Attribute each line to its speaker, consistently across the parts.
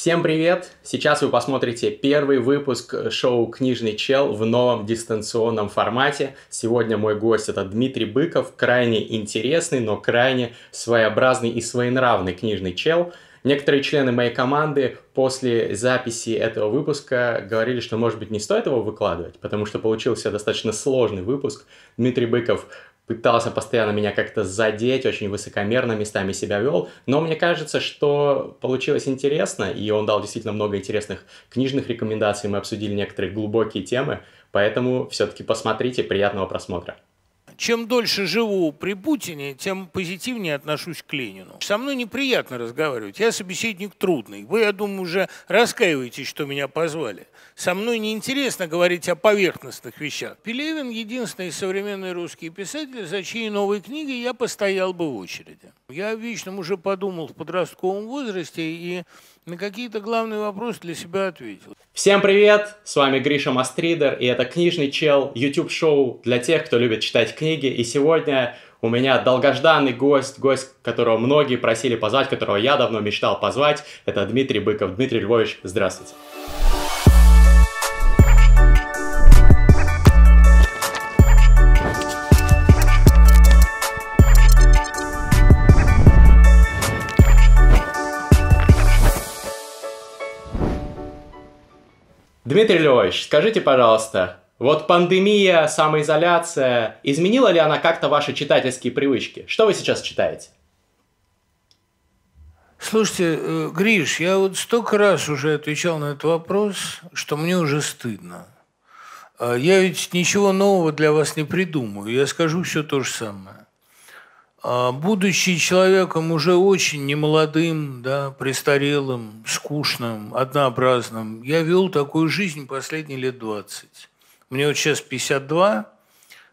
Speaker 1: Всем привет! Сейчас вы посмотрите первый выпуск шоу «Книжный чел» в новом дистанционном формате. Сегодня мой гость это Дмитрий Быков, крайне интересный, но крайне своеобразный и своенравный книжный чел. Некоторые члены моей команды после записи этого выпуска говорили, что, может быть, не стоит его выкладывать, потому что получился достаточно сложный выпуск. Дмитрий Быков пытался постоянно меня как-то задеть, очень высокомерно местами себя вел, но мне кажется, что получилось интересно, и он дал действительно много интересных книжных рекомендаций, мы обсудили некоторые глубокие темы, поэтому все-таки посмотрите, приятного просмотра
Speaker 2: чем дольше живу при Путине, тем позитивнее отношусь к Ленину. Со мной неприятно разговаривать. Я собеседник трудный. Вы, я думаю, уже раскаиваетесь, что меня позвали. Со мной неинтересно говорить о поверхностных вещах. Пелевин – единственный современный русский писатель, за чьей новой книгой я постоял бы в очереди. Я о вечном уже подумал в подростковом возрасте и на какие-то главные вопросы для себя ответил.
Speaker 1: Всем привет! С вами Гриша Мастридер, и это «Книжный чел» YouTube-шоу для тех, кто любит читать книги. И сегодня у меня долгожданный гость, гость, которого многие просили позвать, которого я давно мечтал позвать. Это Дмитрий Быков. Дмитрий Львович, здравствуйте. Дмитрий Львович, скажите, пожалуйста, вот пандемия, самоизоляция, изменила ли она как-то ваши читательские привычки? Что вы сейчас читаете?
Speaker 2: Слушайте, э, Гриш, я вот столько раз уже отвечал на этот вопрос, что мне уже стыдно. А я ведь ничего нового для вас не придумаю, я скажу все то же самое. А, будучи человеком уже очень немолодым, да, престарелым, скучным, однообразным, я вел такую жизнь последние лет 20. Мне вот сейчас 52,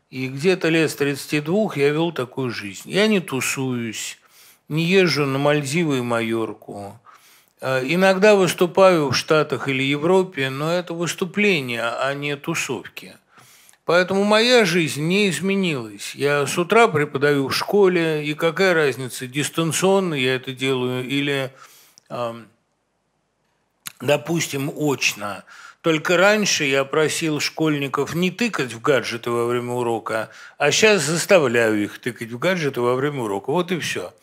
Speaker 2: и где-то лет с 32 я вел такую жизнь. Я не тусуюсь, не езжу на Мальдивы и Майорку. А, иногда выступаю в Штатах или Европе, но это выступления, а не тусовки – Поэтому моя жизнь не изменилась. Я с утра преподаю в школе, и какая разница, дистанционно я это делаю или, допустим, очно. Только раньше я просил школьников не тыкать в гаджеты во время урока, а сейчас заставляю их тыкать в гаджеты во время урока. Вот и все.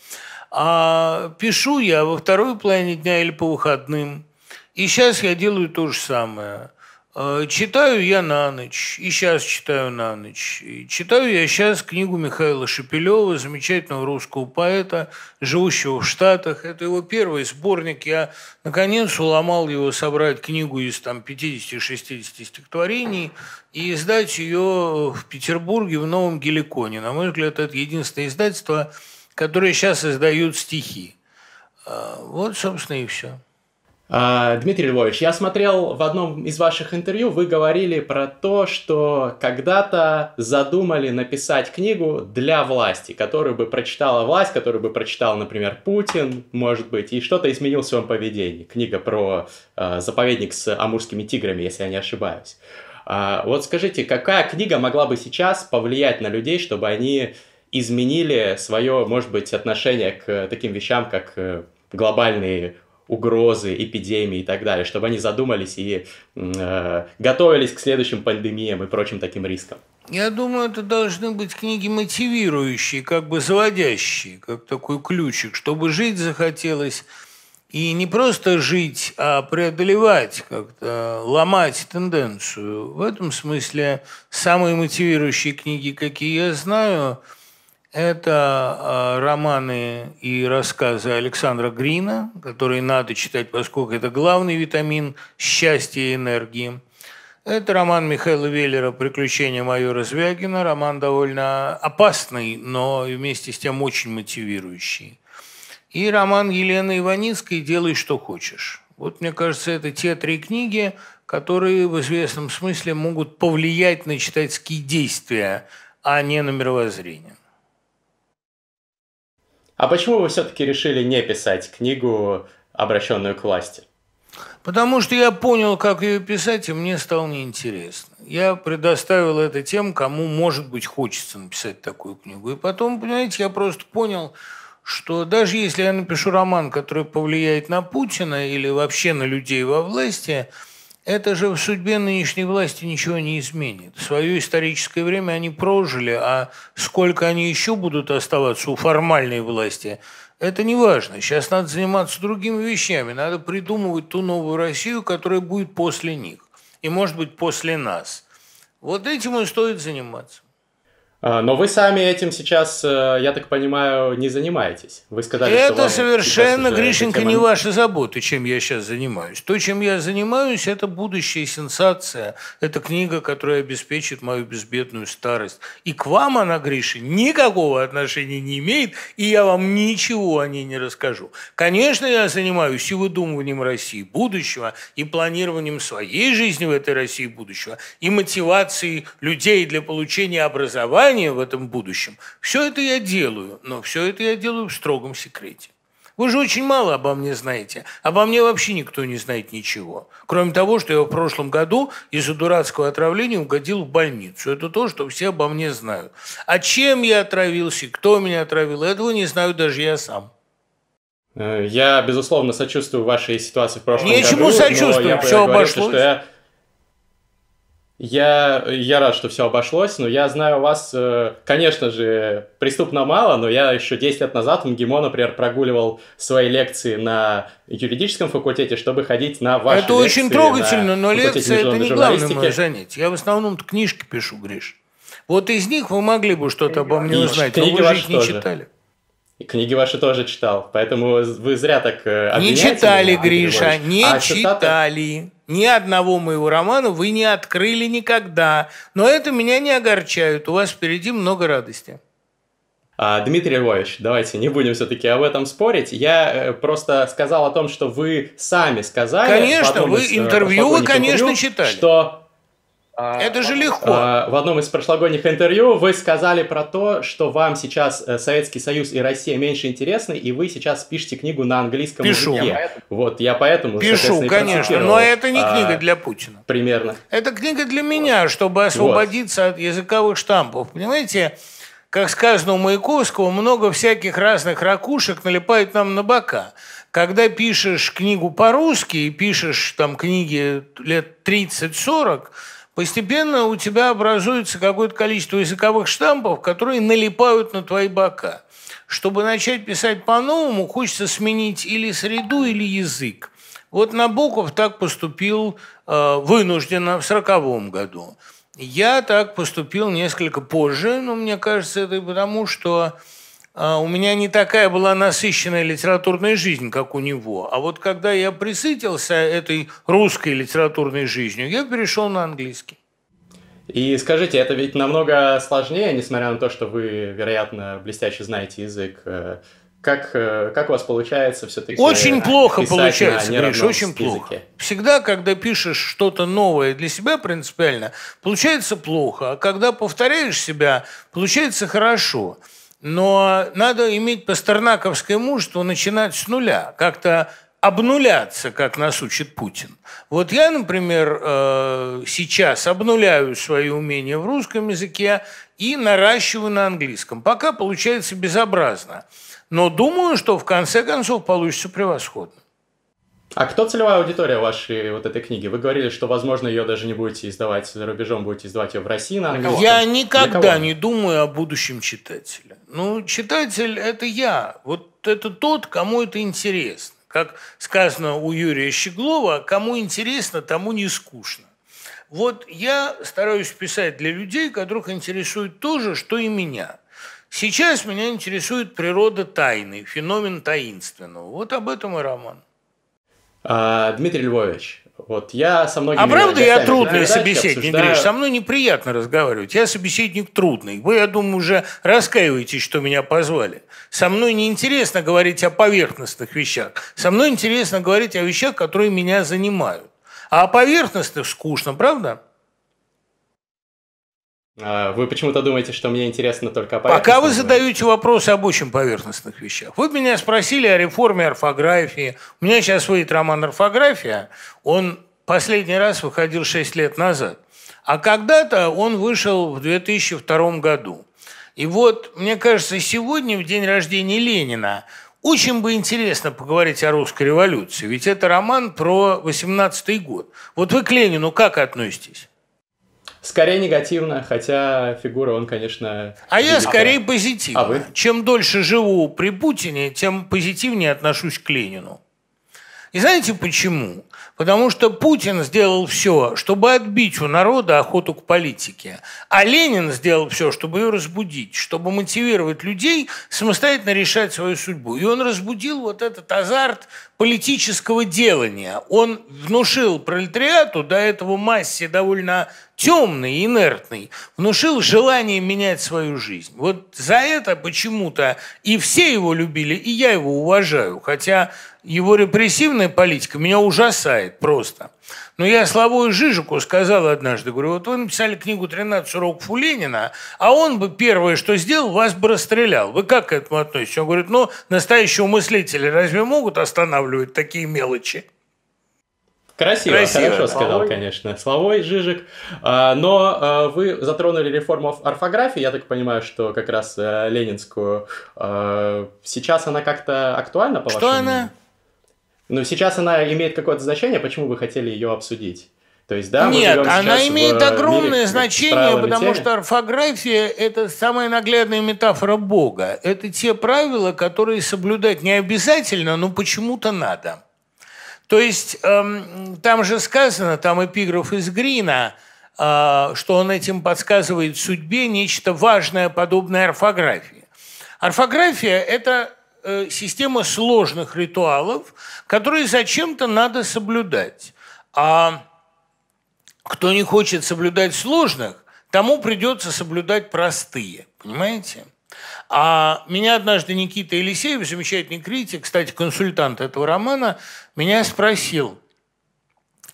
Speaker 2: А пишу я во второй половине дня или по выходным. И сейчас я делаю то же самое. Э, читаю я на ночь, и сейчас читаю на ночь. И читаю я сейчас книгу Михаила Шепелева, замечательного русского поэта, живущего в Штатах. Это его первый сборник. Я, наконец, уломал его собрать книгу из там, 50-60 стихотворений и издать ее в Петербурге в Новом Геликоне. На мой взгляд, это единственное издательство, которое сейчас издают стихи. Э, вот, собственно, и все.
Speaker 1: А, Дмитрий Львович, я смотрел в одном из ваших интервью, вы говорили про то, что когда-то задумали написать книгу для власти, которую бы прочитала власть, которую бы прочитал, например, Путин, может быть, и что-то изменил в своем поведении. Книга про э, заповедник с амурскими тиграми, если я не ошибаюсь. А, вот скажите, какая книга могла бы сейчас повлиять на людей, чтобы они изменили свое, может быть, отношение к таким вещам, как э, глобальные угрозы, эпидемии и так далее, чтобы они задумались и э, готовились к следующим пандемиям и прочим таким рискам.
Speaker 2: Я думаю, это должны быть книги мотивирующие, как бы заводящие, как такой ключик, чтобы жить захотелось и не просто жить, а преодолевать, как-то ломать тенденцию. В этом смысле самые мотивирующие книги, какие я знаю – это а, романы и рассказы Александра Грина, которые надо читать, поскольку это главный витамин счастья и энергии. Это роман Михаила Веллера «Приключения майора Звягина». Роман довольно опасный, но вместе с тем очень мотивирующий. И роман Елены Иваницкой «Делай, что хочешь». Вот, мне кажется, это те три книги, которые в известном смысле могут повлиять на читательские действия, а не на мировоззрение.
Speaker 1: А почему вы все-таки решили не писать книгу, обращенную к власти?
Speaker 2: Потому что я понял, как ее писать, и мне стало неинтересно. Я предоставил это тем, кому, может быть, хочется написать такую книгу. И потом, понимаете, я просто понял, что даже если я напишу роман, который повлияет на Путина или вообще на людей во власти, это же в судьбе нынешней власти ничего не изменит. Свое историческое время они прожили, а сколько они еще будут оставаться у формальной власти, это не важно. Сейчас надо заниматься другими вещами. Надо придумывать ту новую Россию, которая будет после них. И, может быть, после нас. Вот этим и стоит заниматься.
Speaker 1: А, но вы сами этим сейчас, э, я так понимаю, не занимаетесь. Вы сказали,
Speaker 2: это
Speaker 1: что вам
Speaker 2: совершенно, Гришенька,
Speaker 1: тема...
Speaker 2: не ваши заботы, чем я сейчас занимаюсь. То, чем я занимаюсь, это будущая сенсация. Это книга, которая обеспечит мою безбедную старость. И к вам она, Гриша, никакого отношения не имеет, и я вам ничего о ней не расскажу. Конечно, я занимаюсь и выдумыванием России будущего, и планированием своей жизни в этой России будущего, и мотивацией людей для получения образования, желание в этом будущем. Все это я делаю, но все это я делаю в строгом секрете. Вы же очень мало обо мне знаете. Обо мне вообще никто не знает ничего. Кроме того, что я в прошлом году из-за дурацкого отравления угодил в больницу. Это то, что все обо мне знают. А чем я отравился, кто меня отравил, этого не знаю даже я сам.
Speaker 1: Э, я, безусловно, сочувствую вашей ситуации в прошлом
Speaker 2: Нечему
Speaker 1: году.
Speaker 2: Нечему сочувствовать, все обошлось.
Speaker 1: Что я я, я рад, что все обошлось, но я знаю вас, э, конечно же, преступно мало, но я еще 10 лет назад в МГИМО, например, прогуливал свои лекции на юридическом факультете, чтобы ходить на ваши
Speaker 2: Это
Speaker 1: лекции
Speaker 2: очень трогательно, но лекции – это не главное мое занятие. Я в основном книжки пишу, Гриш. Вот из них вы могли бы что-то обо мне узнать, но вы же их не тоже. читали.
Speaker 1: И книги ваши тоже читал, поэтому вы зря так э,
Speaker 2: Не читали, меня, Гриша, не а читали. Цитаты? Ни одного моего романа вы не открыли никогда. Но это меня не огорчает. У вас впереди много радости.
Speaker 1: А, Дмитрий Львович, давайте не будем все-таки об этом спорить. Я э, просто сказал о том, что вы сами сказали.
Speaker 2: Конечно, вы э, интервью вы, конечно, интервью, читали.
Speaker 1: Что
Speaker 2: Это же легко.
Speaker 1: А, в одном из прошлогодних интервью вы сказали про то, что вам сейчас э, Советский Союз и Россия меньше интересны, и вы сейчас пишете книгу на английском
Speaker 2: Пишу.
Speaker 1: языке. Вот, я поэтому,
Speaker 2: Пишу, конечно, но это не книга а, для Путина.
Speaker 1: Примерно.
Speaker 2: Это книга для меня, чтобы освободиться вот. от языковых штампов. Понимаете, как сказано у Маяковского, много всяких разных ракушек налипают нам на бока. Когда пишешь книгу по-русски и пишешь там книги лет 30-40, постепенно у тебя образуется какое-то количество языковых штампов, которые налипают на твои бока. Чтобы начать писать по-новому, хочется сменить или среду, или язык. Вот Набоков так поступил э, вынужденно в сороковом году. Я так поступил несколько позже, но мне кажется, это потому, что у меня не такая была насыщенная литературная жизнь, как у него. А вот когда я присытился этой русской литературной жизнью, я перешел на английский.
Speaker 1: И скажите, это ведь намного сложнее, несмотря на то, что вы, вероятно, блестяще знаете язык. Э, как, э, как у вас получается все-таки?
Speaker 2: Очень плохо получается, Гриш, очень языке? плохо. Всегда, когда пишешь что-то новое для себя принципиально, получается плохо. А когда повторяешь себя, получается хорошо. Но надо иметь пастернаковское мужество начинать с нуля, как-то обнуляться, как нас учит Путин. Вот я, например, э, сейчас обнуляю свои умения в русском языке и наращиваю на английском. Пока получается безобразно. Но думаю, что в конце концов получится превосходно.
Speaker 1: А кто целевая аудитория вашей вот этой книги? Вы говорили, что, возможно, ее даже не будете издавать за рубежом, будете издавать ее в России на английском.
Speaker 2: Я никогда не думаю о будущем читателя. Ну, читатель – это я. Вот это тот, кому это интересно. Как сказано у Юрия Щеглова, кому интересно, тому не скучно. Вот я стараюсь писать для людей, которых интересует то же, что и меня. Сейчас меня интересует природа тайны, феномен таинственного. Вот об этом и роман.
Speaker 1: А, Дмитрий Львович, вот я со многими...
Speaker 2: А правда я трудный собеседник, обсуждаю... Гриш? Со мной неприятно разговаривать. Я собеседник трудный. Вы, я думаю, уже раскаиваетесь, что меня позвали. Со мной неинтересно говорить о поверхностных вещах. Со мной интересно говорить о вещах, которые меня занимают. А о поверхностных скучно, правда?
Speaker 1: А, вы почему-то думаете, что мне интересно только
Speaker 2: Пока вы задаете вопросы об очень поверхностных вещах. Вы меня спросили о реформе орфографии. У меня сейчас выйдет роман «Орфография». Он последний раз выходил 6 лет назад. А когда-то он вышел в 2002 году. И вот, мне кажется, сегодня, в день рождения Ленина, очень бы интересно поговорить о русской революции, ведь это роман про 18 год. Вот вы к Ленину как относитесь?
Speaker 1: Скорее негативно, хотя фигура он, конечно...
Speaker 2: А я скорее позитивно. А вы? Чем дольше живу при Путине, тем позитивнее отношусь к Ленину. И знаете почему? Потому что Путин сделал все, чтобы отбить у народа охоту к политике. А Ленин сделал все, чтобы ее разбудить, чтобы мотивировать людей самостоятельно решать свою судьбу. И он разбудил вот этот азарт политического делания. Он внушил пролетариату, до этого массе довольно темный, инертный, внушил желание менять свою жизнь. Вот за это почему-то и все его любили, и я его уважаю. Хотя его репрессивная политика меня ужасает просто. Но я Славою Жижику сказал однажды, говорю, вот вы написали книгу «13 уроков у Ленина», а он бы первое, что сделал, вас бы расстрелял. Вы как к этому относитесь? Он говорит, ну, настоящие мыслители разве могут останавливать такие мелочи?
Speaker 1: Красиво, Красиво, хорошо сказал, Славой. конечно. Славой Жижик. А, но а, вы затронули реформу орфографии, я так понимаю, что как раз а, ленинскую. А, сейчас она как-то актуальна, по
Speaker 2: Что она?
Speaker 1: Но сейчас она имеет какое-то значение, почему вы хотели ее обсудить? То есть, да,
Speaker 2: Нет, она имеет огромное мире, значение, потому теме. что орфография – это самая наглядная метафора Бога. Это те правила, которые соблюдать не обязательно, но почему-то надо. То есть, эм, там же сказано, там эпиграф из Грина, э, что он этим подсказывает судьбе нечто важное, подобное орфографии. Орфография – это Э, система сложных ритуалов, которые зачем-то надо соблюдать. А кто не хочет соблюдать сложных, тому придется соблюдать простые. Понимаете? А меня однажды Никита Елисеев, замечательный критик, кстати, консультант этого романа, меня спросил,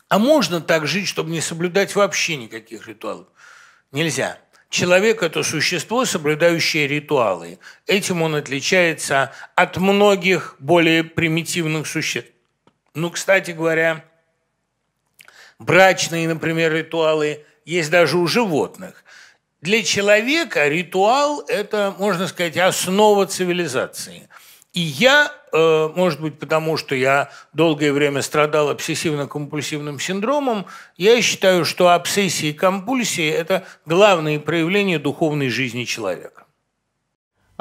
Speaker 2: а можно так жить, чтобы не соблюдать вообще никаких ритуалов? Нельзя. Человек – это существо, соблюдающее ритуалы. Этим он отличается от многих более примитивных существ. Ну, кстати говоря, брачные, например, ритуалы есть даже у животных. Для человека ритуал – это, можно сказать, основа цивилизации. И я, э, может быть, потому что я долгое время страдал обсессивно-компульсивным синдромом, я считаю, что обсессии и компульсии – это главные проявления духовной жизни человека.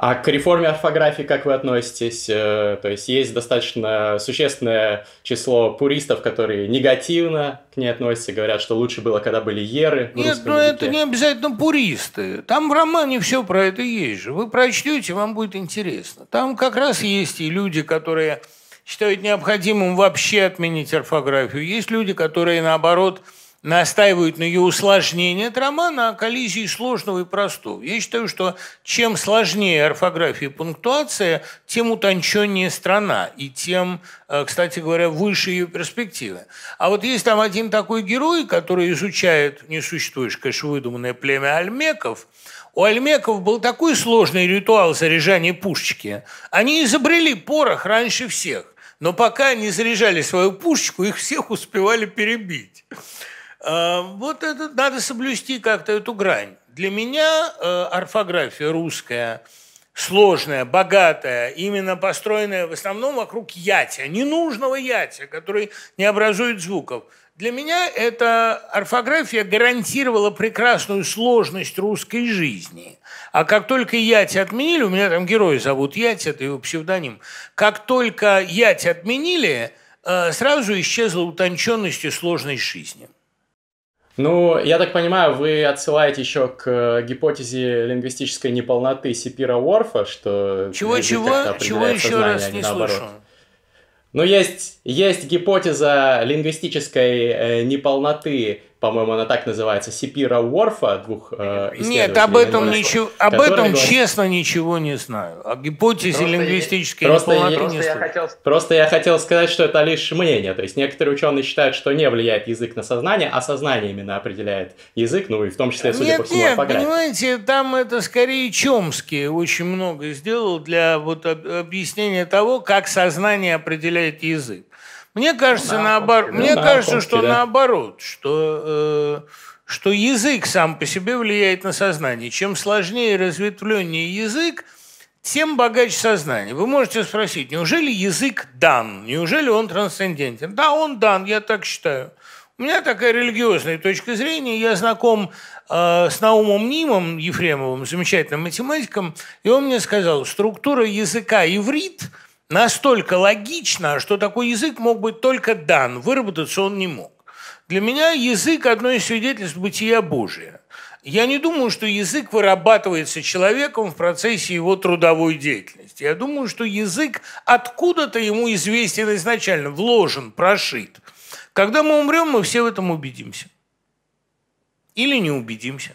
Speaker 1: А к реформе орфографии как вы относитесь? Э, то есть есть достаточно существенное число пуристов, которые негативно к ней относятся, говорят, что лучше было, когда были еры.
Speaker 2: Нет, ну это не обязательно пуристы. Там в романе все про это есть же. Вы прочтете, вам будет интересно. Там как раз есть и люди, которые считают необходимым вообще отменить орфографию. Есть люди, которые, наоборот, настаивают на ее усложнении. Это роман о коллизии сложного и простого. Я считаю, что чем сложнее орфография и пунктуация, тем утонченнее страна, и тем, э, кстати говоря, выше ее перспективы. А вот есть там один такой герой, который изучает не существующее, конечно, выдуманное племя альмеков, у альмеков был такой сложный ритуал заряжания пушечки. Они изобрели порох раньше всех. Но пока они заряжали свою пушечку, их всех успевали перебить. Э, вот это надо соблюсти как-то эту грань. Для меня э, орфография русская сложная, богатая, именно построенная в основном вокруг ятя, ненужного ятя, который не образует звуков. Для меня эта орфография гарантировала прекрасную сложность русской жизни. А как только Ять отменили, у меня там герой зовут Ять, это его псевдоним, как только Ять отменили, э, сразу исчезла утонченность и сложность жизни.
Speaker 1: Ну, я так понимаю, вы отсылаете еще к э, гипотезе лингвистической неполноты Сипира Уорфа, что...
Speaker 2: Чего-чего? Чего еще раз а не наоборот. слышу?
Speaker 1: Ну, есть, есть гипотеза лингвистической э, неполноты по-моему, она так называется, Сипира Уорфа, двух э,
Speaker 2: Нет, об этом, ничего, об этом говорит... честно ничего не знаю. О гипотезе просто лингвистической
Speaker 1: я, просто, я, просто, я хотел, просто я хотел сказать, что это лишь мнение. То есть некоторые ученые считают, что не влияет язык на сознание, а сознание именно определяет язык, ну и в том числе, судя
Speaker 2: нет,
Speaker 1: по всему,
Speaker 2: нет, понимаете, там это скорее Чомский очень много сделал для вот объяснения того, как сознание определяет язык. Мне кажется, да, наоборот, мне да, кажется, что да. наоборот, что, э, что язык сам по себе влияет на сознание. Чем сложнее и разветвленнее язык, тем богаче сознание. Вы можете спросить, неужели язык дан? Неужели он трансцендентен? Да, он дан, я так считаю. У меня такая религиозная точка зрения. Я знаком э, с Наумом Нимом Ефремовым, замечательным математиком, и он мне сказал, структура языка иврит настолько логична, что такой язык мог быть только дан, выработаться он не мог. Для меня язык – одно из свидетельств бытия Божия. Я не думаю, что язык вырабатывается человеком в процессе его трудовой деятельности. Я думаю, что язык откуда-то ему известен изначально, вложен, прошит – когда мы умрем, мы все в этом убедимся. Или не убедимся.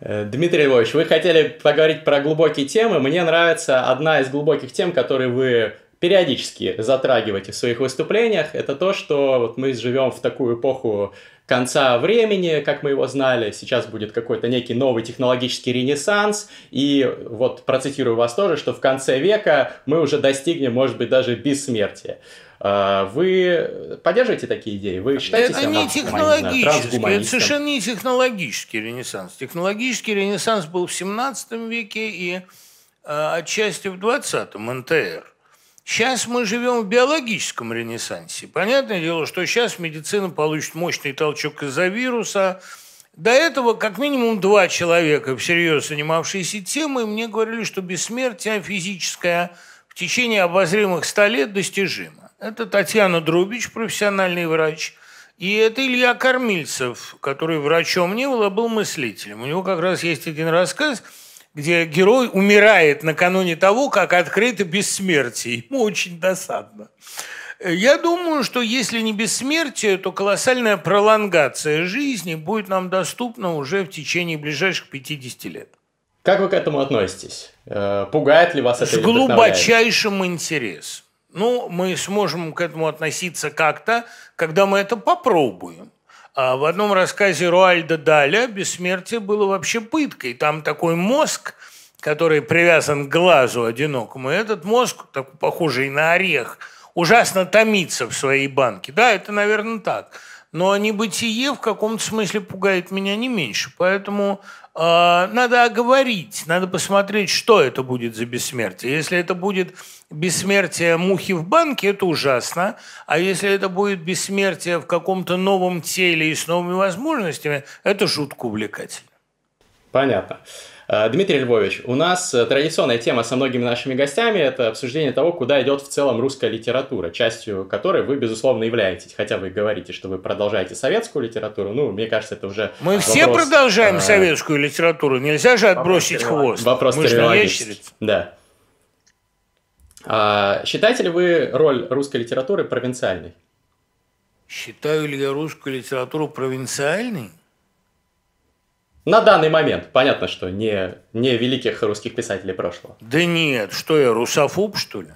Speaker 1: Э, Дмитрий Львович, вы хотели поговорить про глубокие темы. Мне нравится одна из глубоких тем, которые вы периодически затрагиваете в своих выступлениях. Это то, что вот мы живем в такую эпоху конца времени, как мы его знали. Сейчас будет какой-то некий новый технологический ренессанс. И вот процитирую вас тоже, что в конце века мы уже достигнем, может быть, даже бессмертия. А, вы поддерживаете такие идеи? Вы считаете
Speaker 2: это не технологический, это совершенно не технологический ренессанс. Технологический ренессанс был в 17 веке и э, отчасти в 20-м НТР. Сейчас мы живем в биологическом ренессансе. Понятное дело, что сейчас медицина получит мощный толчок из-за вируса. До этого как минимум два человека, всерьез занимавшиеся темой, мне говорили, что бессмертие физическое в течение обозримых ста лет достижимо. Это Татьяна Друбич, профессиональный врач. И это Илья Кормильцев, который врачом не был, а был мыслителем. У него как раз есть один рассказ, где герой умирает накануне того, как открыто бессмертие. Ему очень досадно. Я думаю, что если не бессмертие, то колоссальная пролонгация жизни будет нам доступна уже в течение ближайших 50 лет.
Speaker 1: Как вы к этому относитесь? Э, пугает ли вас это?
Speaker 2: С глубочайшим интересом ну, мы сможем к этому относиться как-то, когда мы это попробуем. А в одном рассказе Руальда Даля бессмертие было вообще пыткой. Там такой мозг, который привязан к глазу одинокому, и этот мозг, такой похожий на орех, ужасно томится в своей банке. Да, это, наверное, так. Но небытие в каком-то смысле пугает меня не меньше. Поэтому э, надо оговорить, надо посмотреть, что это будет за бессмертие. Если это будет бессмертие мухи в банке, это ужасно. А если это будет бессмертие в каком-то новом теле и с новыми возможностями, это жутко увлекательно.
Speaker 1: Понятно. Э, Дмитрий Львович, у нас э, традиционная тема со многими нашими гостями – это обсуждение того, куда идет в целом русская литература, частью которой вы, безусловно, являетесь. Хотя вы говорите, что вы продолжаете советскую литературу, ну, мне кажется, это уже
Speaker 2: Мы вопрос, все продолжаем а... советскую литературу, нельзя же отбросить вопрос, хвост.
Speaker 1: Вопрос Мы же Да. А, считаете ли вы роль русской литературы провинциальной?
Speaker 2: Считаю ли я русскую литературу провинциальной?
Speaker 1: На данный момент. Понятно, что не, не великих русских писателей прошлого.
Speaker 2: Да нет, что я, русофоб, что ли?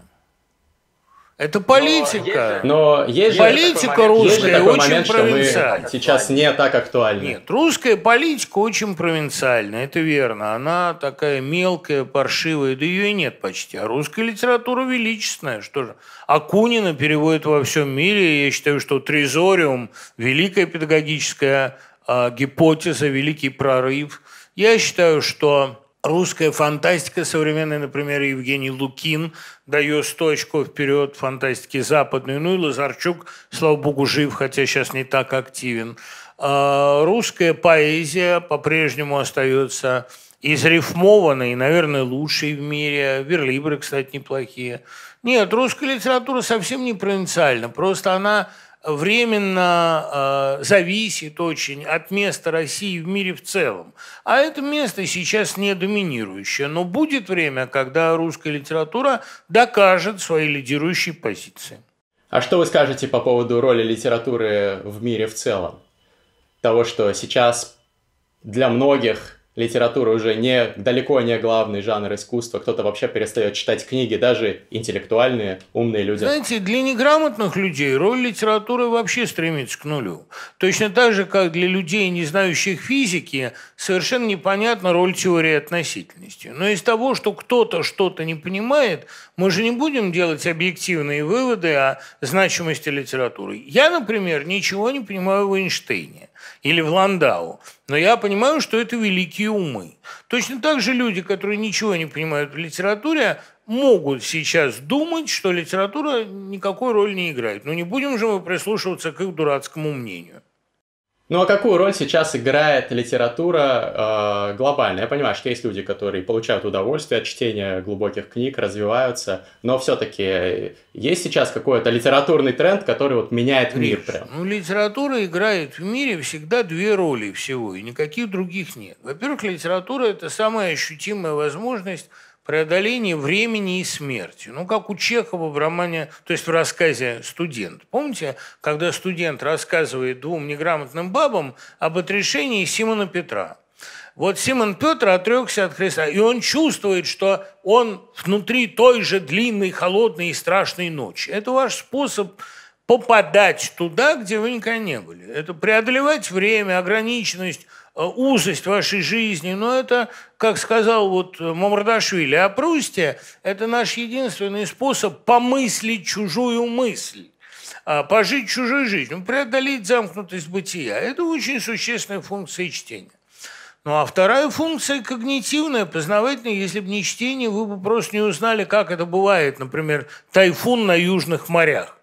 Speaker 2: Это политика.
Speaker 1: Но есть же,
Speaker 2: политика русская есть очень момент, провинциальна.
Speaker 1: сейчас не так актуальна.
Speaker 2: Нет, русская политика очень провинциальна, это верно. Она такая мелкая, паршивая, да ее и нет почти. А русская литература величественная. Что же? Акунина переводит во всем мире. Я считаю, что Трезориум – великая педагогическая гипотеза, великий прорыв. Я считаю, что Русская фантастика современная, например, Евгений Лукин дает 100 очков вперед фантастики западной. Ну и Лазарчук, слава богу, жив, хотя сейчас не так активен. А русская поэзия по-прежнему остается изрифмованной, наверное, лучшей в мире. Верлибры, кстати, неплохие. Нет, русская литература совсем не провинциальна. Просто она временно э, зависит очень от места России в мире в целом. А это место сейчас не доминирующее. Но будет время, когда русская литература докажет свои лидирующие позиции.
Speaker 1: А что вы скажете по поводу роли литературы в мире в целом? Того, что сейчас для многих литература уже не, далеко не главный жанр искусства. Кто-то вообще перестает читать книги, даже интеллектуальные, умные люди.
Speaker 2: Знаете, для неграмотных людей роль литературы вообще стремится к нулю. Точно так же, как для людей, не знающих физики, совершенно непонятна роль теории относительности. Но из того, что кто-то что-то не понимает, мы же не будем делать объективные выводы о значимости литературы. Я, например, ничего не понимаю в Эйнштейне. Или в Ландау. Но я понимаю, что это великие умы. Точно так же люди, которые ничего не понимают в литературе, могут сейчас думать, что литература никакой роли не играет. Но не будем же мы прислушиваться к их дурацкому мнению.
Speaker 1: Ну а какую роль сейчас играет литература э, глобально? Я понимаю, что есть люди, которые получают удовольствие от чтения глубоких книг, развиваются, но все-таки есть сейчас какой-то литературный тренд, который вот меняет мир прям.
Speaker 2: Ну, литература играет в мире всегда две роли всего, и никаких других нет. Во-первых, литература – это самая ощутимая возможность преодоление времени и смерти. Ну, как у Чехова в романе, то есть в рассказе «Студент». Помните, когда студент рассказывает двум неграмотным бабам об отрешении Симона Петра? Вот Симон Петр отрекся от Христа, и он чувствует, что он внутри той же длинной, холодной и страшной ночи. Это ваш способ попадать туда, где вы никогда не были. Это преодолевать время, ограниченность, узость вашей жизни, но это, как сказал вот Мамардашвили, о Прусте, это наш единственный способ помыслить чужую мысль а, пожить чужой жизнью, преодолеть замкнутость бытия. Это очень существенная функция чтения. Ну а вторая функция когнитивная, познавательная. Если бы не чтение, вы бы просто не узнали, как это бывает, например, тайфун на южных морях.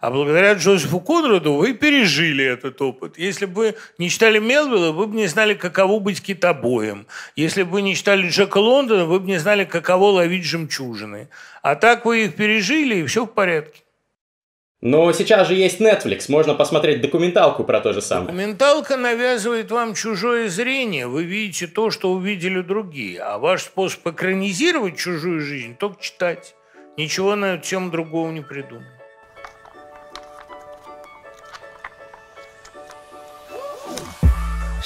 Speaker 2: А благодаря Джозефу Конраду вы пережили этот опыт. Если бы не читали Мелвилла, вы бы не знали, каково быть китобоем. Если бы не читали Джека Лондона, вы бы не знали, каково ловить жемчужины. А так вы их пережили, и все в порядке.
Speaker 1: Но сейчас же есть Netflix, можно посмотреть документалку про то же самое.
Speaker 2: Документалка навязывает вам чужое зрение, вы видите то, что увидели другие, а ваш способ экранизировать чужую жизнь – только читать. Ничего на тему другого не придумал.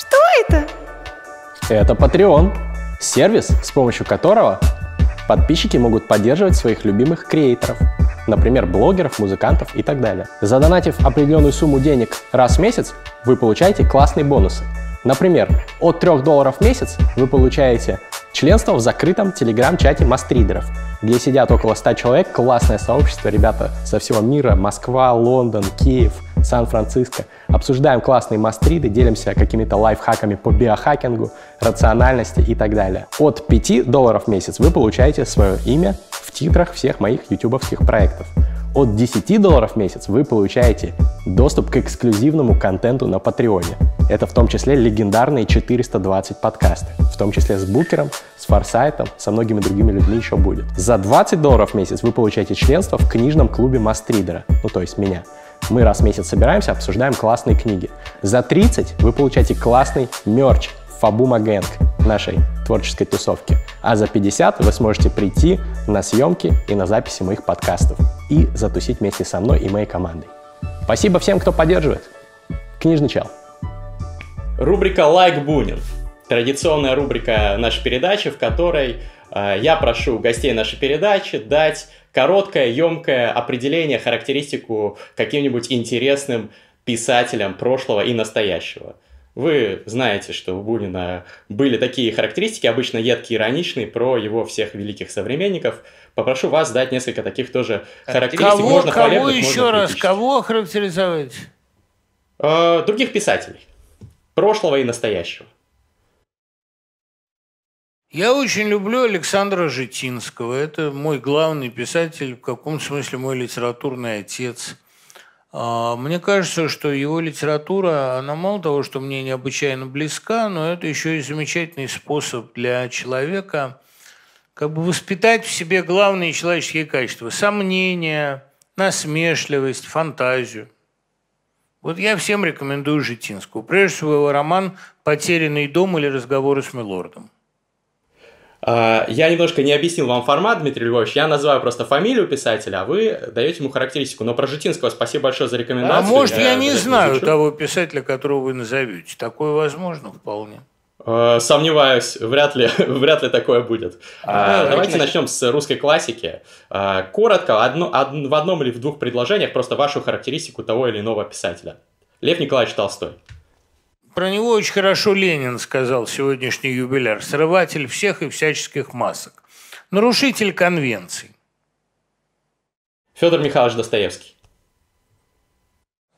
Speaker 3: Что это?
Speaker 4: Это Patreon. Сервис, с помощью которого подписчики могут поддерживать своих любимых креаторов. Например, блогеров, музыкантов и так далее. Задонатив определенную сумму денег раз в месяц, вы получаете классные бонусы. Например, от 3 долларов в месяц вы получаете членство в закрытом телеграм-чате мастридеров, где сидят около 100 человек, классное сообщество, ребята со всего мира, Москва, Лондон, Киев, Сан-Франциско. Обсуждаем классные мастриды, делимся какими-то лайфхаками по биохакингу, рациональности и так далее. От 5 долларов в месяц вы получаете свое имя в титрах всех моих ютубовских проектов. От 10 долларов в месяц вы получаете доступ к эксклюзивному контенту на Патреоне. Это в том числе легендарные 420 подкасты, в том числе с Букером, с Форсайтом, со многими другими людьми еще будет. За 20 долларов в месяц вы получаете членство в книжном клубе Мастридера, ну то есть меня. Мы раз в месяц собираемся, обсуждаем классные книги. За 30 вы получаете классный мерч Фабула Gang нашей творческой тусовки. А за 50 вы сможете прийти на съемки и на записи моих подкастов и затусить вместе со мной и моей командой. Спасибо всем, кто поддерживает. Книжный чел.
Speaker 1: Рубрика «Like Бунин». Традиционная рубрика нашей передачи, в которой э, я прошу гостей нашей передачи дать короткое, емкое определение, характеристику каким-нибудь интересным писателям прошлого и настоящего. Вы знаете, что у Бунина были такие характеристики, обычно едкие, ироничные, про его всех великих современников. Попрошу вас дать несколько таких тоже характеристик.
Speaker 2: Кого, можно кого еще раз, кого характеризовать?
Speaker 1: Э, других писателей. Прошлого и настоящего.
Speaker 2: Я очень люблю Александра Житинского. Это мой главный писатель, в каком смысле мой литературный отец. А, мне кажется, что его литература, она мало того, что мне необычайно близка, но это еще и замечательный способ для человека как бы воспитать в себе главные человеческие качества – сомнения, насмешливость, фантазию. Вот я всем рекомендую Житинского. Прежде всего, его роман «Потерянный дом» или «Разговоры с милордом».
Speaker 1: А, я немножко не объяснил вам формат, Дмитрий Львович. Я называю просто фамилию писателя, а вы даете ему характеристику. Но про Житинского спасибо большое за рекомендацию.
Speaker 2: А может, я, я не знаю изучу. того писателя, которого вы назовете. Такое возможно вполне.
Speaker 1: А, сомневаюсь, вряд ли, вряд ли такое будет. А, давайте начнем с русской классики. коротко, одно, од, в одном или в двух предложениях просто вашу характеристику того или иного писателя. Лев Николаевич Толстой.
Speaker 2: Про него очень хорошо Ленин сказал сегодняшний юбиляр. Срыватель всех и всяческих масок. Нарушитель конвенций.
Speaker 1: Федор Михайлович Достоевский.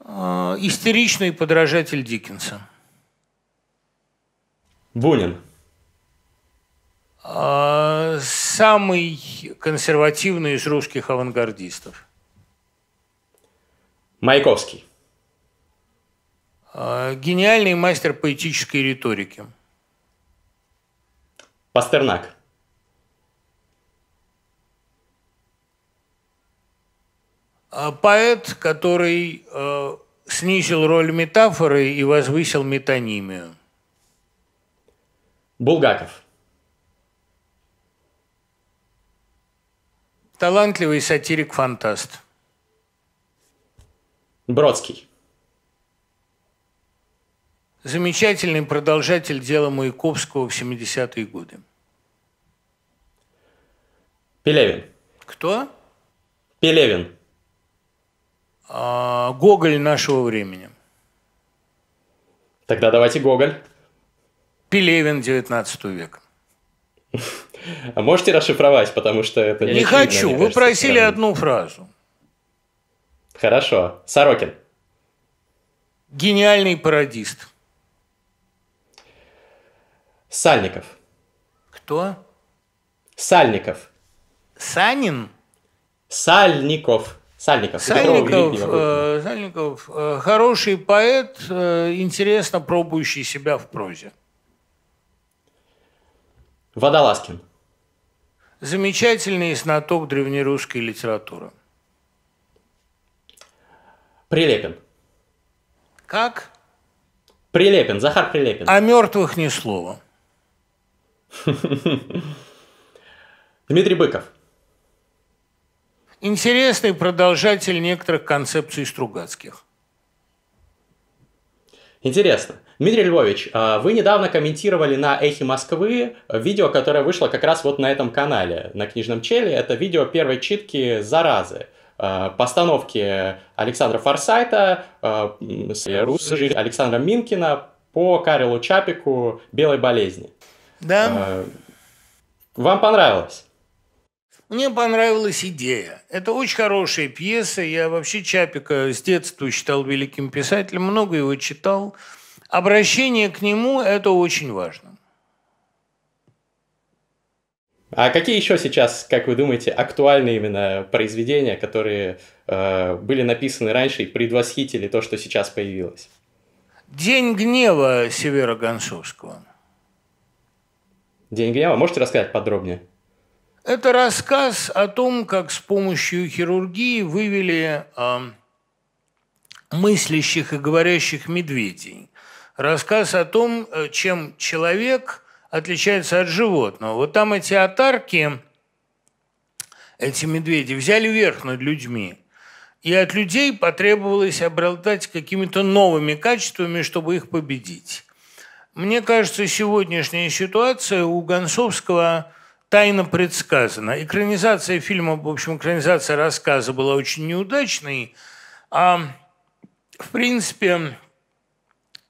Speaker 2: Э, истеричный подражатель Диккенса.
Speaker 1: Бунин.
Speaker 2: Э, самый консервативный из русских авангардистов.
Speaker 1: Маяковский.
Speaker 2: Э, гениальный мастер поэтической риторики.
Speaker 1: Пастернак.
Speaker 2: А поэт, который э, снизил роль метафоры и возвысил метонимию.
Speaker 1: Булгаков.
Speaker 2: Талантливый сатирик-фантаст.
Speaker 1: Бродский.
Speaker 2: Замечательный продолжатель дела Маяковского в 70-е годы.
Speaker 1: Пелевин.
Speaker 2: Кто?
Speaker 1: Пелевин.
Speaker 2: А, Гоголь нашего времени.
Speaker 1: Тогда давайте Гоголь.
Speaker 2: Пелевин 19 века.
Speaker 1: А можете расшифровать, потому что это
Speaker 2: не Не хочу, вы кажется, просили одну фразу.
Speaker 1: Хорошо. Сорокин.
Speaker 2: Гениальный пародист.
Speaker 1: Сальников.
Speaker 2: Кто?
Speaker 1: Сальников.
Speaker 2: Санин?
Speaker 1: Сальников. Сальников.
Speaker 2: Сальников, э, Сальников э, хороший поэт, э, интересно пробующий себя в прозе.
Speaker 1: Водолазкин.
Speaker 2: Замечательный знаток древнерусской литературы.
Speaker 1: Прилепин.
Speaker 2: Как?
Speaker 1: Прилепин, Захар Прилепин.
Speaker 2: О мертвых ни слова.
Speaker 1: Дмитрий Быков.
Speaker 2: Интересный продолжатель некоторых концепций Стругацких.
Speaker 1: Интересно. Дмитрий Львович, а вы недавно комментировали на Эхе Москвы видео, которое вышло как раз вот на этом канале, на Книжном Челе. Это видео первой читки «Заразы» а, постановки Александра Форсайта, а, Александра Минкина по Карелу Чапику «Белой болезни».
Speaker 2: Да.
Speaker 1: Вам понравилось?
Speaker 2: Мне понравилась идея. Это очень хорошая пьеса. Я вообще Чапика с детства считал великим писателем, много его читал. Обращение к нему – это очень важно.
Speaker 1: А какие еще сейчас, как вы думаете, актуальные именно произведения, которые э, были написаны раньше и предвосхитили то, что сейчас появилось?
Speaker 2: «День гнева» Севера Гонцовского.
Speaker 1: «День гнева»? Можете рассказать подробнее?
Speaker 2: Это рассказ о том, как с помощью хирургии вывели э, мыслящих и говорящих медведей. Рассказ о том, э, чем человек отличается от животного. Вот там эти атарки, эти медведи, взяли верх над людьми. И от людей потребовалось обладать какими-то новыми качествами, чтобы их победить. Мне кажется, сегодняшняя ситуация у Гонцовского – тайно предсказано. Экранизация фильма, в общем, экранизация рассказа была очень неудачной, а в принципе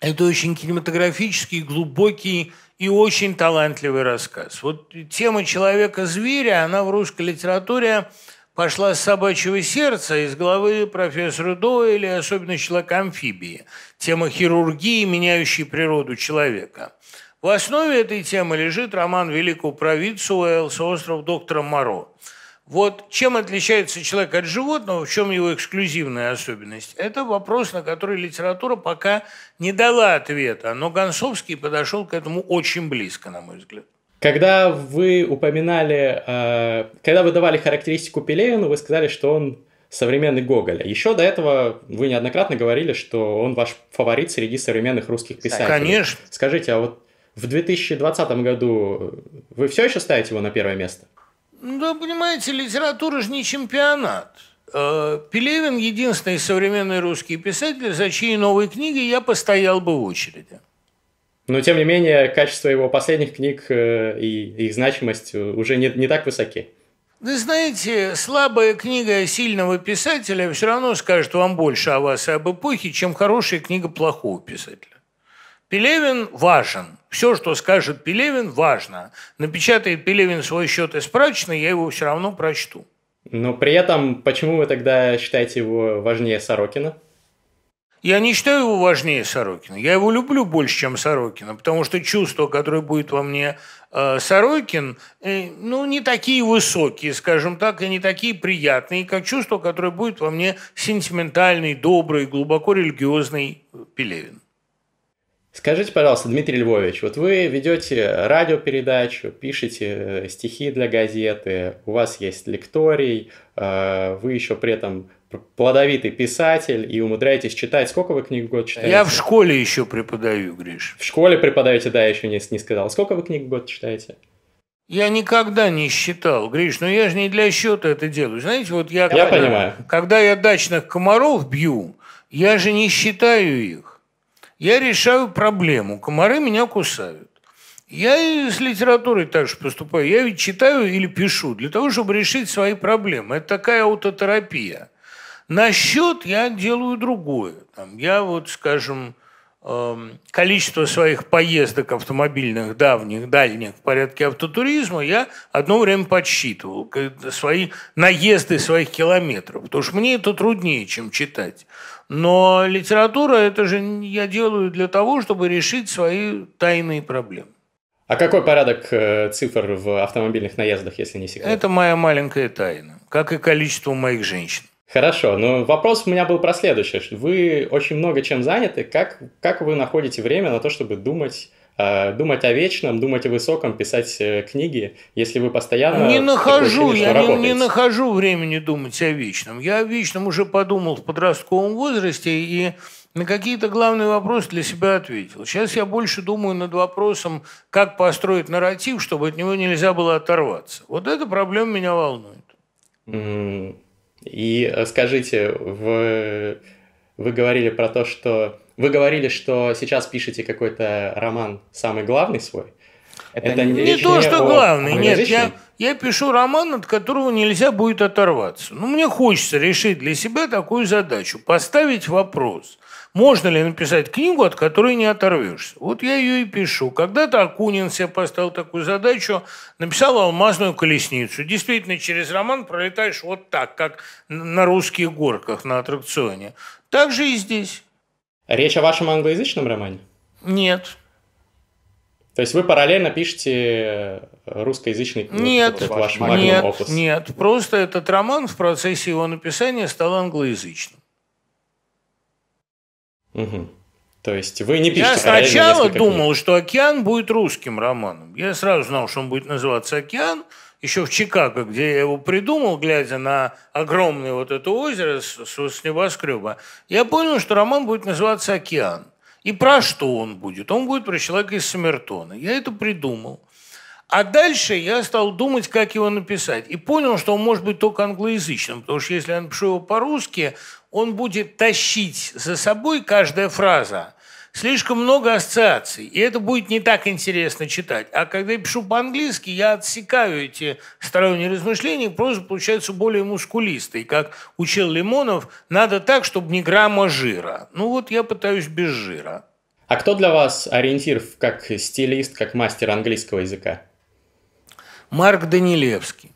Speaker 2: это очень кинематографический, глубокий и очень талантливый рассказ. Вот тема человека-зверя, она в русской литературе пошла с собачьего сердца из головы профессора Дойля, особенно человека-амфибии. Тема хирургии, меняющей природу человека. В основе этой темы лежит роман великого провидца Уэллса «Остров доктора Моро». Вот чем отличается человек от животного, в чем его эксклюзивная особенность, это вопрос, на который литература пока не дала ответа, но Гонцовский подошел к этому очень близко, на мой взгляд.
Speaker 1: Когда вы упоминали, э, когда вы давали характеристику Пелевину, вы сказали, что он современный Гоголя. Еще до этого вы неоднократно говорили, что он ваш фаворит среди современных русских писателей.
Speaker 2: Конечно.
Speaker 1: Скажите, а вот в 2020 году вы все еще ставите его на первое место?
Speaker 2: Да, понимаете, литература же не чемпионат. Э, Пелевин – единственный современный русский писатель, за чьи новые книги я постоял бы в очереди.
Speaker 1: Но, тем не менее, качество его последних книг э, и их значимость уже не, не так высоки.
Speaker 2: Вы знаете, слабая книга сильного писателя все равно скажет вам больше о вас и об эпохе, чем хорошая книга плохого писателя. Пелевин важен. Все, что скажет Пелевин, важно. Напечатает Пелевин свой счет из прачечной, я его все равно прочту.
Speaker 1: Но при этом, почему вы тогда считаете его важнее Сорокина?
Speaker 2: Я не считаю его важнее Сорокина. Я его люблю больше, чем Сорокина, потому что чувство, которое будет во мне э, Сорокин, э, ну, не такие высокие, скажем так, и не такие приятные, как чувство, которое будет во мне сентиментальный, добрый, глубоко религиозный Пелевин.
Speaker 1: Скажите, пожалуйста, Дмитрий Львович, вот вы ведете радиопередачу, пишете э, стихи для газеты, у вас есть лекторий, э, вы еще при этом плодовитый писатель и умудряетесь читать. Сколько вы книг в год читаете?
Speaker 2: Я в школе еще преподаю, Гриш.
Speaker 1: В школе преподаете, да, еще не, не сказал. Сколько вы книг в год читаете?
Speaker 2: Я никогда не считал, Гриш, но я же не для счета это делаю. Знаете, вот я...
Speaker 1: Я когда, понимаю.
Speaker 2: Когда я дачных комаров бью, я же не считаю их. Я решаю проблему. Комары меня кусают. Я и с литературой также поступаю. Я ведь читаю или пишу для того, чтобы решить свои проблемы. Это такая аутотерапия. На счет я делаю другое. Там, я вот, скажем, эм, количество своих поездок автомобильных давних, дальних в порядке автотуризма я одно время подсчитывал. Свои наезды своих километров. Потому что мне это труднее, чем читать. Но литература, это же я делаю для того, чтобы решить свои тайные проблемы.
Speaker 1: А какой порядок э, цифр в автомобильных наездах, если не секрет?
Speaker 2: Это моя маленькая тайна, как и количество моих женщин.
Speaker 1: Хорошо, но вопрос у меня был про следующее. Вы очень много чем заняты. Как, как вы находите время на то, чтобы думать э, думать о вечном, думать о высоком, писать э, книги, если вы постоянно...
Speaker 2: Не нахожу, я не, не нахожу времени думать о вечном. Я о вечном уже подумал в подростковом возрасте и на какие-то главные вопросы для себя ответил. Сейчас я больше думаю над вопросом, как построить нарратив, чтобы от него нельзя было оторваться. Вот эта проблема меня волнует.
Speaker 1: И э, скажите, вы, вы говорили про то, что... Вы говорили, что сейчас пишете какой-то роман самый главный свой.
Speaker 2: Это не, не то, что главный. Нет, я, я пишу роман, от которого нельзя будет оторваться. Ну, мне хочется решить для себя такую задачу. Поставить вопрос. Можно ли написать книгу, от которой не оторвешься? Вот я ее и пишу. Когда-то Акунин себе поставил такую задачу, написал «Алмазную колесницу». Действительно, через роман пролетаешь вот так, как на русских горках на аттракционе. Так же и здесь.
Speaker 1: Речь о вашем англоязычном романе?
Speaker 2: Нет.
Speaker 1: То есть вы параллельно пишете русскоязычный
Speaker 2: нет, вот ваш нет, опус? Нет, просто этот роман в процессе его написания стал англоязычным.
Speaker 1: Угу. То есть вы не пишете
Speaker 2: Я сначала думал, книг. что «Океан» будет русским романом. Я сразу знал, что он будет называться «Океан», еще в Чикаго, где я его придумал, глядя на огромное вот это озеро с, с небоскреба, я понял, что роман будет называться «Океан». И про что он будет? Он будет про человека из Самертона. Я это придумал. А дальше я стал думать, как его написать. И понял, что он может быть только англоязычным, потому что если я напишу его по-русски, он будет тащить за собой каждая фраза слишком много ассоциаций, и это будет не так интересно читать. А когда я пишу по-английски, я отсекаю эти сторонние размышления, проза получается более мускулистой. Как учил Лимонов, надо так, чтобы не грамма жира. Ну вот я пытаюсь без жира.
Speaker 1: А кто для вас ориентир как стилист, как мастер английского языка?
Speaker 2: Марк Данилевский.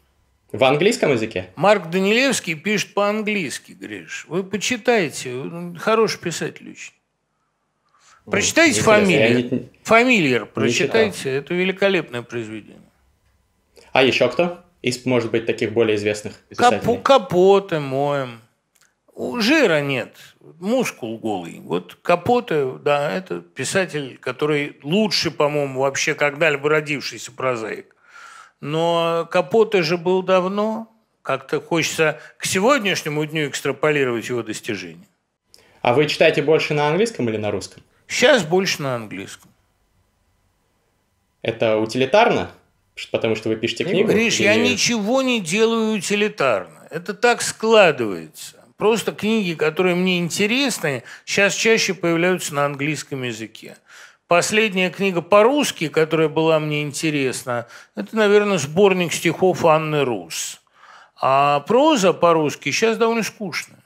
Speaker 1: В английском языке?
Speaker 2: Марк Данилевский пишет по-английски, Гриш. Вы почитайте. Хороший писатель очень. Прочитайте фамилию. Не... Фамильер прочитайте. Это великолепное произведение.
Speaker 1: А еще кто? Из, может быть, таких более известных писателей?
Speaker 2: Капо, Капоте, Моем. Жира нет, мускул голый. Вот Капоте, да, это писатель, который лучше, по-моему, вообще когда-либо родившийся прозаик. Но Капоте же был давно. Как-то хочется к сегодняшнему дню экстраполировать его достижения.
Speaker 1: А вы читаете больше на английском или на русском?
Speaker 2: Сейчас больше на английском.
Speaker 1: Это утилитарно? Потому что вы пишете книгу?
Speaker 2: Гриш, или... я ничего не делаю утилитарно. Это так складывается. Просто книги, которые мне интересны, сейчас чаще появляются на английском языке. Последняя книга по-русски, которая была мне интересна, это, наверное, сборник стихов Анны Рус. А проза по-русски сейчас довольно скучная.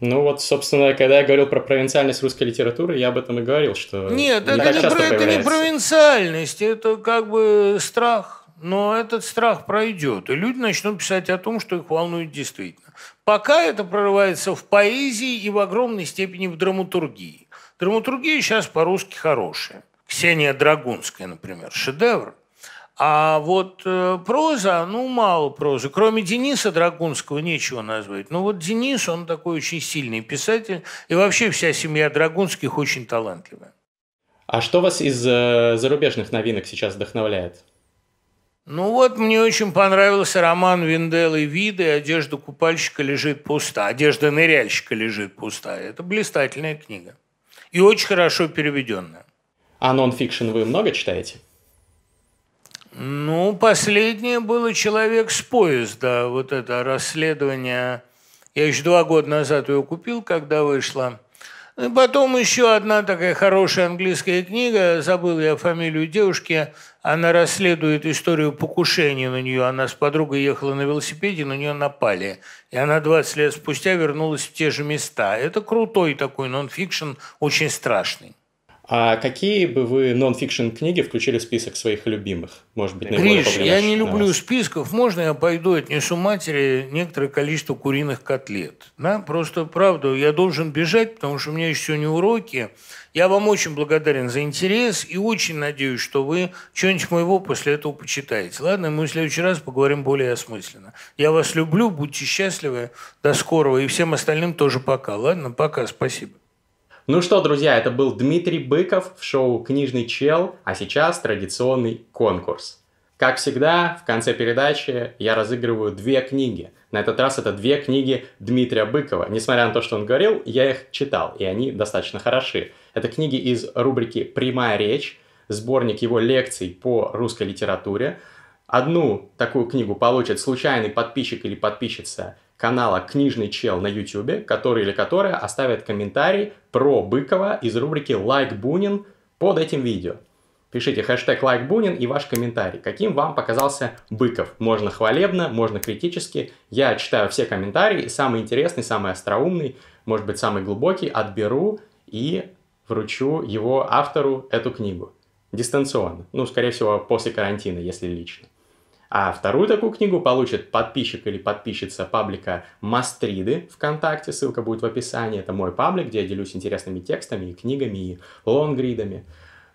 Speaker 1: Ну вот, собственно, когда я говорил про провинциальность русской литературы, я об этом и говорил, что
Speaker 2: нет, не это, не, про, это не провинциальность, это как бы страх. но этот страх пройдет, и люди начнут писать о том, что их волнует действительно. Пока это прорывается в поэзии и в огромной степени в драматургии. Драматургия сейчас по-русски хорошая. Ксения Драгунская, например, шедевр. А вот э, проза, ну, мало прозы. Кроме Дениса Драгунского нечего назвать. Но вот Денис, он такой очень сильный писатель. И вообще вся семья Драгунских очень талантливая.
Speaker 1: А что вас из э, зарубежных новинок сейчас вдохновляет?
Speaker 2: Ну вот, мне очень понравился роман Винделы Виды «Одежда купальщика лежит пуста», «Одежда ныряльщика лежит пуста». Это блистательная книга. И очень хорошо переведенная.
Speaker 1: А нон-фикшн вы много читаете?
Speaker 2: Ну, последнее было «Человек с поезда». Вот это расследование. Я еще два года назад ее купил, когда вышла. И потом еще одна такая хорошая английская книга, забыл я фамилию девушки, она расследует историю покушения на нее. Она с подругой ехала на велосипеде, на нее напали. И она 20 лет спустя вернулась в те же места. Это крутой такой нон-фикшн, очень страшный.
Speaker 1: А какие бы вы нон-фикшн книги включили в список своих любимых? Может быть,
Speaker 2: Гриш, я не люблю вас? списков. Можно я пойду отнесу матери некоторое количество куриных котлет? Да? Просто, правда, я должен бежать, потому что у меня еще сегодня уроки. Я вам очень благодарен за интерес и очень надеюсь, что вы что-нибудь моего после этого почитаете. Ладно, мы в следующий раз поговорим более осмысленно. Я вас люблю, будьте счастливы, до скорого и всем остальным тоже пока. Ладно, пока, спасибо.
Speaker 1: Ну что, друзья, это был Дмитрий Быков в шоу «Книжный чел», а сейчас традиционный конкурс. Как всегда, в конце передачи я разыгрываю две книги. На этот раз это две книги Дмитрия Быкова. Несмотря на то, что он говорил, я их читал, и они достаточно хороши. Это книги из рубрики «Прямая речь», сборник его лекций по русской литературе. Одну такую книгу получит случайный подписчик или подписчица канала «Книжный чел» на YouTube, который или которая оставит комментарий про Быкова из рубрики «Like Бунин» под этим видео. Пишите хэштег «Like Бунин» и ваш комментарий. Каким вам показался Быков? Можно хвалебно, можно критически. Я читаю все комментарии, самый интересный, самый остроумный, может быть, самый глубокий отберу и вручу его автору эту книгу. Дистанционно. Ну, скорее всего, после карантина, если лично. А вторую такую книгу получит подписчик или подписчица паблика Мастриды ВКонтакте, ссылка будет в описании. Это мой паблик, где я делюсь интересными текстами и книгами, и лонгридами.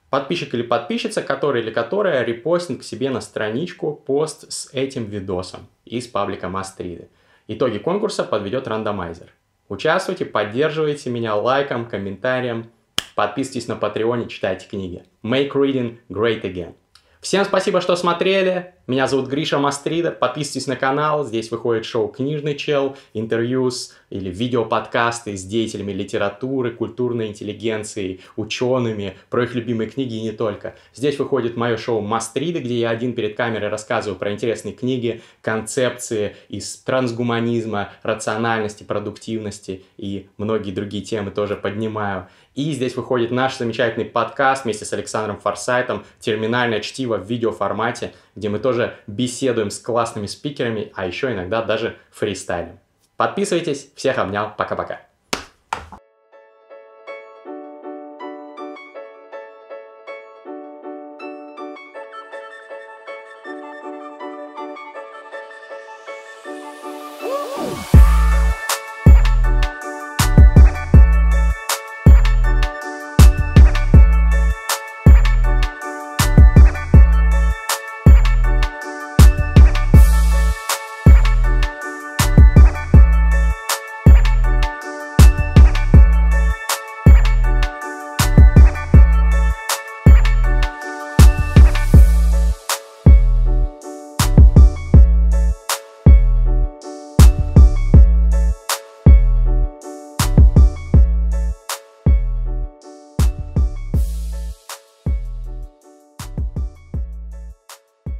Speaker 1: Подписчик или подписчица, который или которая репостит к себе на страничку пост с этим видосом из паблика Мастриды. Итоги конкурса подведет рандомайзер. Участвуйте, поддерживайте меня лайком, комментарием, подписывайтесь на Патреоне, читайте книги. Make reading great again. Всем спасибо, что смотрели. Меня зовут Гриша Мастридер. Подписывайтесь на канал. Здесь выходит шоу «Книжный чел», интервью с или видеоподкасты с деятелями литературы, культурной интеллигенции, учеными, про их любимые книги и не только. Здесь выходит мое шоу «Мастриды», где я один перед камерой рассказываю про интересные книги, концепции из трансгуманизма, рациональности, продуктивности и многие другие темы тоже поднимаю. И здесь выходит наш замечательный подкаст вместе с Александром Форсайтом «Терминальное чтиво» в видеоформате, где мы тоже беседуем с классными спикерами, а еще иногда даже фристайлем. Подписывайтесь, всех обнял, пока-пока.